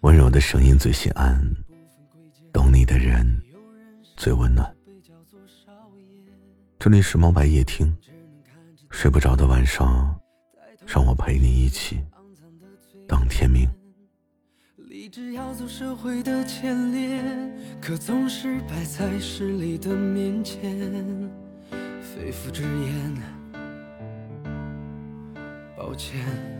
温柔的声音最心安，懂你的人最温暖。这里是猫白夜听，睡不着的晚上，让我陪你一起等天明。立志要走社会的前列，可总是摆在势力的面前，肺腑之言，抱歉。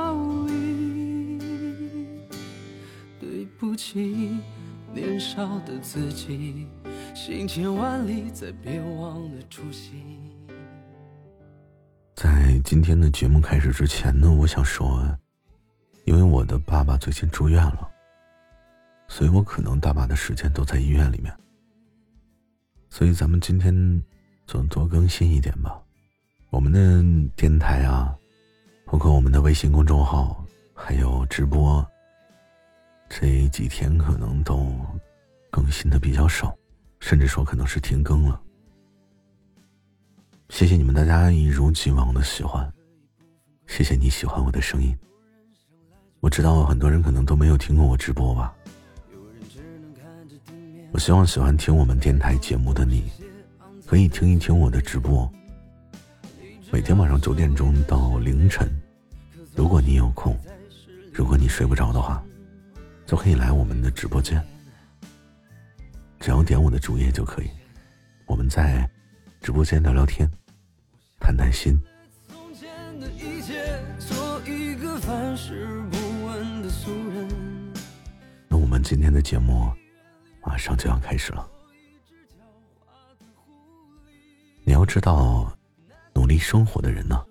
起，年少的自己，行千万里，再别忘了初心。在今天的节目开始之前呢，我想说，因为我的爸爸最近住院了，所以我可能大把的时间都在医院里面，所以咱们今天就多更新一点吧。我们的电台啊，包括我们的微信公众号，还有直播。这几天可能都更新的比较少，甚至说可能是停更了。谢谢你们大家一如既往的喜欢，谢谢你喜欢我的声音。我知道很多人可能都没有听过我直播吧。我希望喜欢听我们电台节目的你，可以听一听我的直播。每天晚上九点钟到凌晨，如果你有空，如果你睡不着的话。都可以来我们的直播间，只要点我的主页就可以。我们在直播间聊聊天，谈谈心。那我们今天的节目马上就要开始了。你要知道，努力生活的人呢，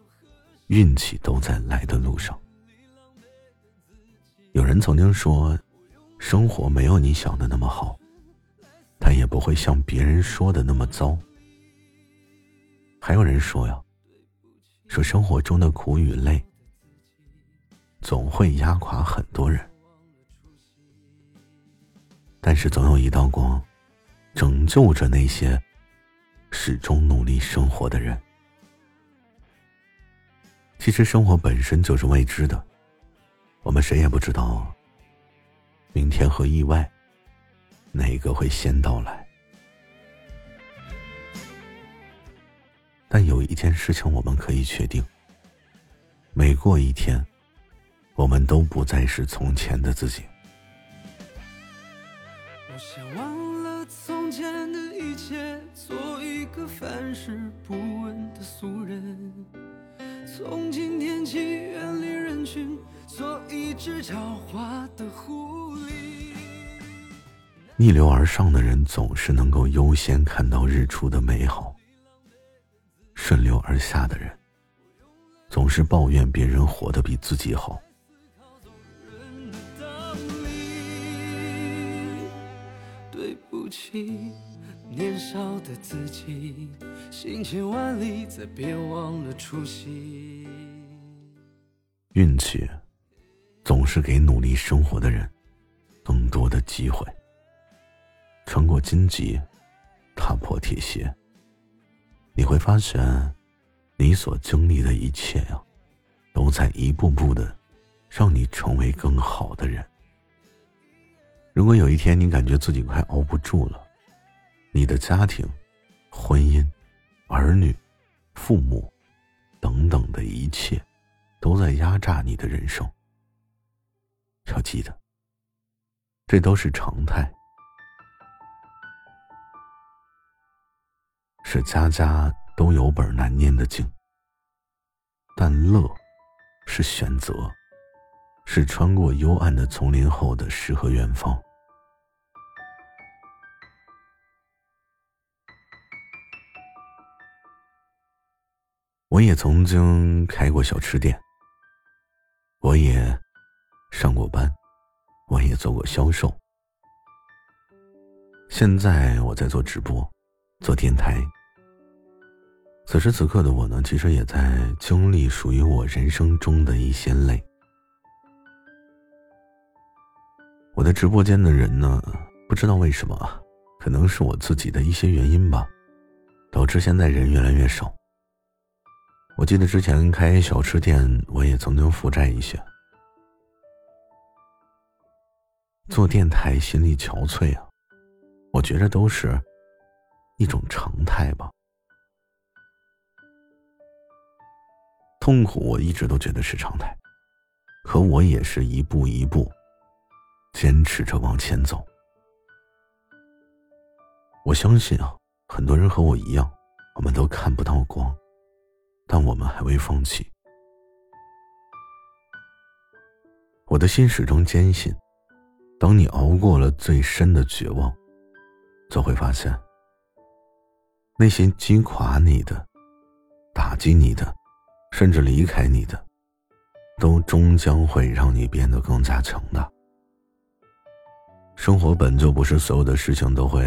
运气都在来的路上。有人曾经说。生活没有你想的那么好，但也不会像别人说的那么糟。还有人说呀，说生活中的苦与累，总会压垮很多人，但是总有一道光，拯救着那些始终努力生活的人。其实生活本身就是未知的，我们谁也不知道。明天和意外，哪个会先到来？但有一件事情我们可以确定：每过一天，我们都不再是从前的自己。我想忘了从前的一切，做一个凡事不问的俗人。从今天起，远离人群。做一只狡猾的狐狸。逆流而上的人总是能够优先看到日出的美好，顺流而下的人总是抱怨别人活得比自己好。对不起，年少的自己，行千万里，再别忘了初心。运气。总是给努力生活的人更多的机会。穿过荆棘，踏破铁鞋，你会发现，你所经历的一切呀，都在一步步的让你成为更好的人。如果有一天你感觉自己快熬不住了，你的家庭、婚姻、儿女、父母等等的一切，都在压榨你的人生。要记得，这都是常态。是家家都有本难念的经，但乐是选择，是穿过幽暗的丛林后的诗和远方。我也曾经开过小吃店，我也上过班，我也做过销售，现在我在做直播，做电台。此时此刻的我呢，其实也在经历属于我人生中的一些累。我的直播间的人呢，不知道为什么，可能是我自己的一些原因吧，导致现在人越来越少。我记得之前开小吃店，我也曾经负债一些。做电台心力憔悴啊，我觉着都是一种常态吧。痛苦，我一直都觉得是常态，可我也是一步一步坚持着往前走。我相信啊，很多人和我一样，我们都看不到光，但我们还未放弃。我的心始终坚信，当你熬过了最深的绝望，就会发现，那些击垮你的、打击你的。甚至离开你的，都终将会让你变得更加强大。生活本就不是所有的事情都会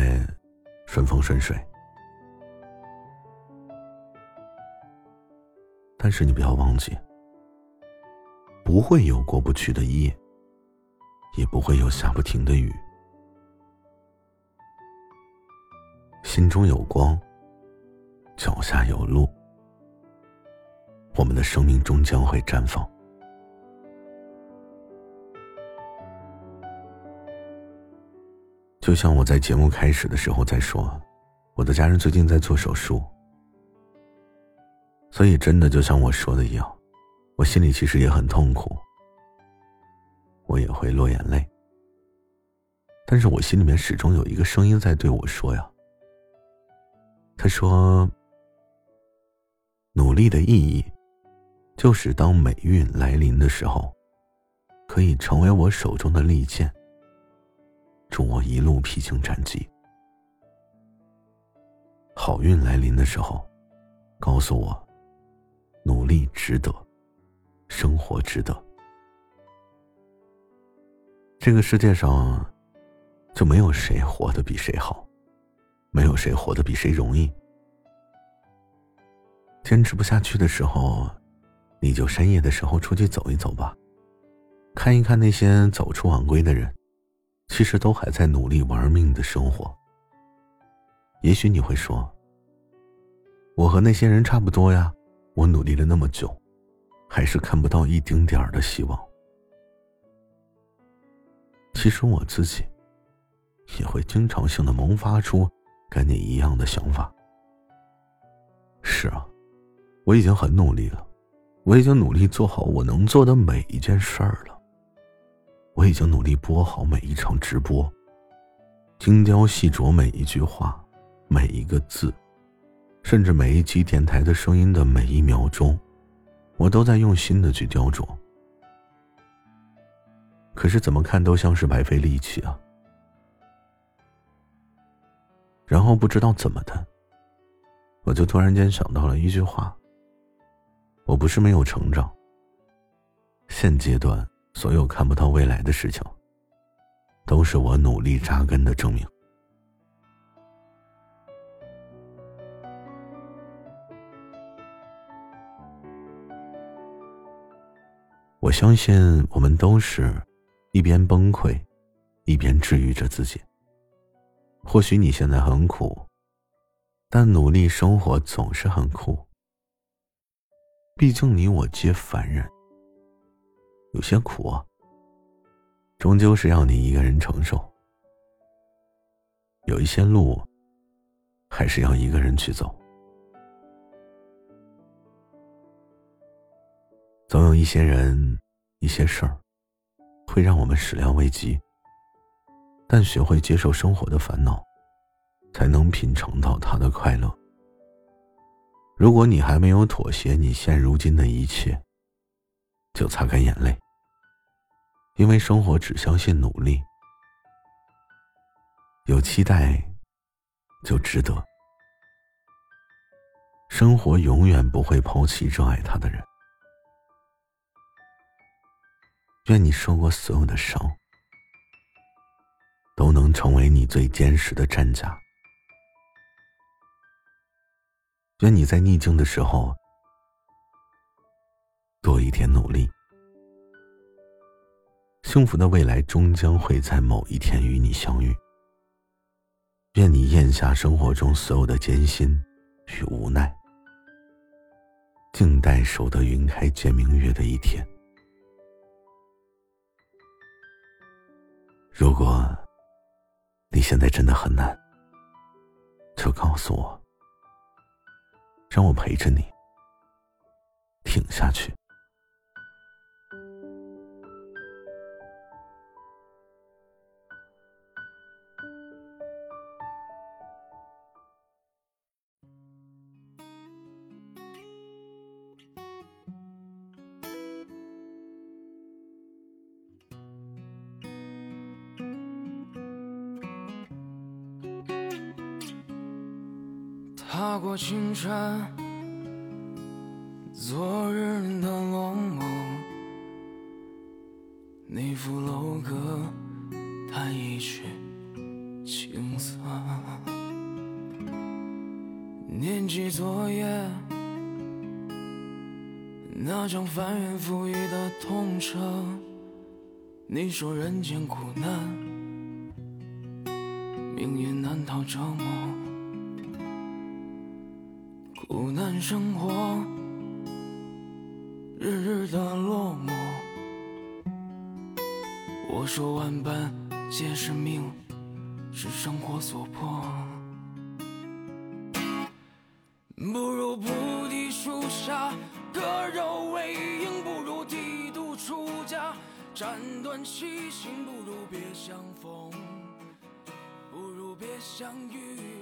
顺风顺水，但是你不要忘记，不会有过不去的夜，也不会有下不停的雨。心中有光，脚下有路。我们的生命终将会绽放。就像我在节目开始的时候在说，我的家人最近在做手术，所以真的就像我说的一样，我心里其实也很痛苦，我也会落眼泪。但是我心里面始终有一个声音在对我说呀，他说：“努力的意义。”就是当美运来临的时候，可以成为我手中的利剑，助我一路披荆斩棘；好运来临的时候，告诉我，努力值得，生活值得。这个世界上，就没有谁活得比谁好，没有谁活得比谁容易。坚持不下去的时候。你就深夜的时候出去走一走吧，看一看那些走出晚归的人，其实都还在努力玩命的生活。也许你会说，我和那些人差不多呀，我努力了那么久，还是看不到一丁点儿的希望。其实我自己，也会经常性的萌发出跟你一样的想法。是啊，我已经很努力了。我已经努力做好我能做的每一件事儿了。我已经努力播好每一场直播，精雕细琢每一句话，每一个字，甚至每一集电台的声音的每一秒钟，我都在用心的去雕琢。可是怎么看都像是白费力气啊。然后不知道怎么的，我就突然间想到了一句话。我不是没有成长。现阶段所有看不到未来的事情，都是我努力扎根的证明。我相信我们都是一边崩溃，一边治愈着自己。或许你现在很苦，但努力生活总是很苦。毕竟你我皆凡人，有些苦，终究是要你一个人承受；有一些路，还是要一个人去走。总有一些人、一些事儿，会让我们始料未及，但学会接受生活的烦恼，才能品尝到它的快乐。如果你还没有妥协，你现如今的一切，就擦干眼泪，因为生活只相信努力，有期待就值得。生活永远不会抛弃热爱他的人。愿你受过所有的伤，都能成为你最坚实的战甲。愿你在逆境的时候多一点努力，幸福的未来终将会在某一天与你相遇。愿你咽下生活中所有的艰辛与无奈，静待守得云开见明月的一天。如果你现在真的很难，就告诉我。让我陪着你，挺下去。踏过青山，昨日的落寞，那副楼阁，弹一曲青涩。念及昨夜，那场翻云覆雨的痛彻。你说人间苦难，命运难逃折磨。苦难生活，日日的落寞。我说万般皆是命，是生活所迫。不如菩提树下，割肉喂鹰；不如剃度出家，斩断七情；不如别相逢，不如别相遇。